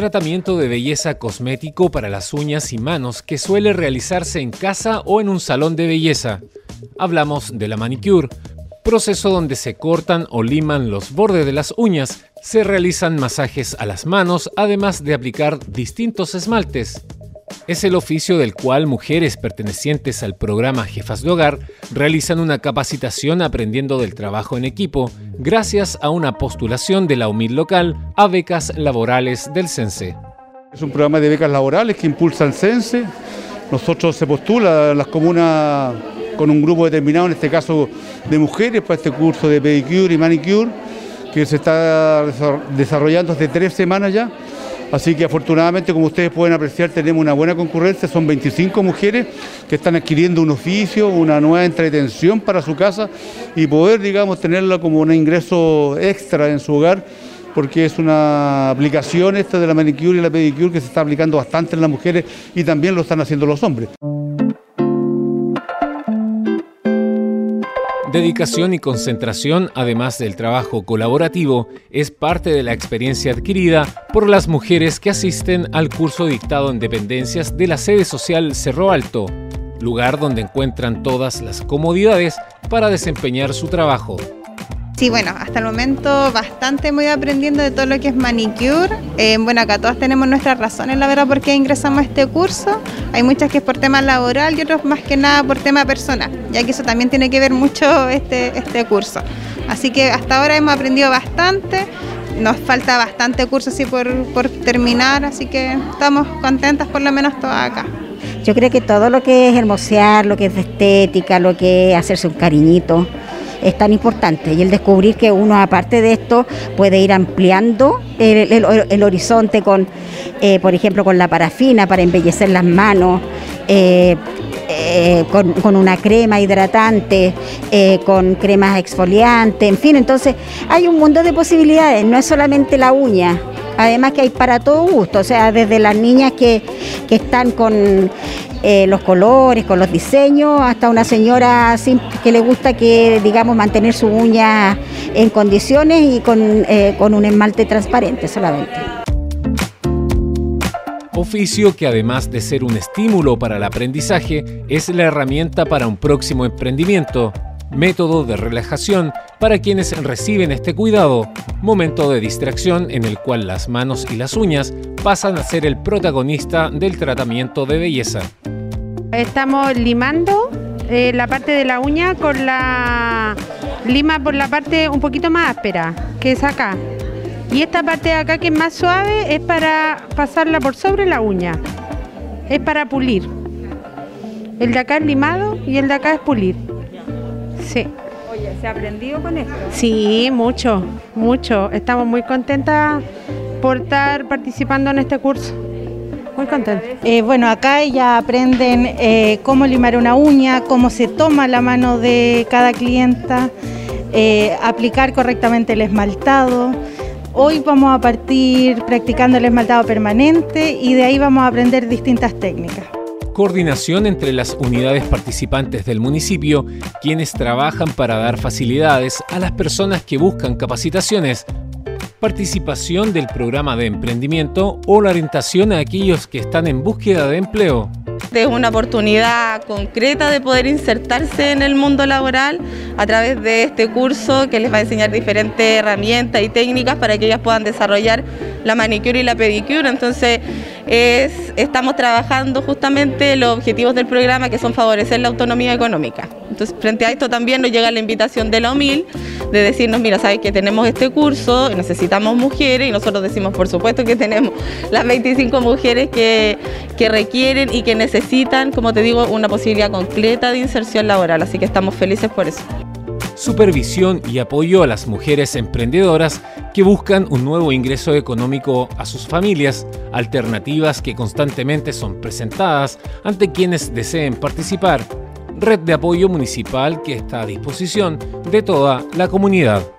tratamiento de belleza cosmético para las uñas y manos que suele realizarse en casa o en un salón de belleza. Hablamos de la manicure, proceso donde se cortan o liman los bordes de las uñas, se realizan masajes a las manos, además de aplicar distintos esmaltes. Es el oficio del cual mujeres pertenecientes al programa Jefas de Hogar realizan una capacitación aprendiendo del trabajo en equipo gracias a una postulación de la UMIL local a becas laborales del CENSE. Es un programa de becas laborales que impulsa el CENSE. Nosotros se postula las comunas con un grupo determinado, en este caso de mujeres, para este curso de pedicure y manicure que se está desarrollando hace tres semanas ya Así que afortunadamente, como ustedes pueden apreciar, tenemos una buena concurrencia, son 25 mujeres que están adquiriendo un oficio, una nueva entretención para su casa y poder, digamos, tenerla como un ingreso extra en su hogar porque es una aplicación esta de la manicure y la pedicure que se está aplicando bastante en las mujeres y también lo están haciendo los hombres. Dedicación y concentración, además del trabajo colaborativo, es parte de la experiencia adquirida por las mujeres que asisten al curso dictado en dependencias de la sede social Cerro Alto, lugar donde encuentran todas las comodidades para desempeñar su trabajo. Sí, bueno, hasta el momento bastante muy aprendiendo de todo lo que es manicure. Eh, bueno, acá todas tenemos nuestras razones, la verdad, por qué ingresamos a este curso. Hay muchas que es por tema laboral y otras más que nada por tema personal, ya que eso también tiene que ver mucho este, este curso. Así que hasta ahora hemos aprendido bastante. Nos falta bastante curso así por, por terminar, así que estamos contentas por lo menos todas acá. Yo creo que todo lo que es hermosear, lo que es estética, lo que es hacerse un cariñito, es tan importante y el descubrir que uno aparte de esto puede ir ampliando el, horizonte con, eh, por ejemplo, con la parafina para embellecer las manos. Eh, eh, con, una crema hidratante, con cremas exfoliantes, en fin, entonces hay un mundo de posibilidades, no es solamente la uña, además que hay para todo gusto, o sea, desde las niñas que, que están con eh, los colores, con los diseños, hasta una señora que le gusta que, digamos, mantener su uña en condiciones y con, eh, con un esmalte transparente solamente. Oficio que además de ser un estímulo para el aprendizaje, es la herramienta para un próximo emprendimiento, método de relajación para quienes reciben este cuidado, momento de distracción en el cual las manos y las uñas pasan a ser el protagonista del tratamiento de belleza. Estamos limando eh, la parte de la uña con la lima por la parte un poquito más áspera, que es acá. Y esta parte de acá que es más suave es para pasarla por sobre la uña. Es para pulir. El de acá es limado y el de acá es pulir. Sí. Oye, ¿se ha aprendido con esto? Sí, mucho, mucho. Estamos muy contentas por estar participando en este curso. Muy contenta. Eh, bueno, acá ya aprenden eh, cómo limar una uña, cómo se toma la mano de cada clienta, eh, aplicar correctamente el esmaltado. Hoy vamos a partir practicando el esmaltado permanente y de ahí vamos a aprender distintas técnicas coordinación entre las unidades participantes del municipio, quienes trabajan para dar facilidades a las personas que buscan capacitaciones participación del programa de emprendimiento o la orientación a aquellos que están en búsqueda de empleo. Es una oportunidad concreta de poder insertarse en el mundo laboral a través de este curso que les va a enseñar diferentes herramientas y técnicas para que ellas puedan desarrollar la manicure y la pedicure. Entonces, estamos trabajando justamente los objetivos del programa que son favorecer la autonomía económica. Entonces, frente a esto también nos llega la invitación de la OMIL de decirnos, mira, sabes que tenemos este curso, necesitamos mujeres y nosotros decimos, por supuesto que tenemos las 25 mujeres que, que requieren y que necesitan, como te digo, una posibilidad completa de inserción laboral, así que estamos felices por eso. Supervisión y apoyo a las mujeres emprendedoras que buscan un nuevo ingreso económico a sus familias, alternativas que constantemente son presentadas ante quienes deseen participar. Red de apoyo municipal que está a disposición de toda la comunidad.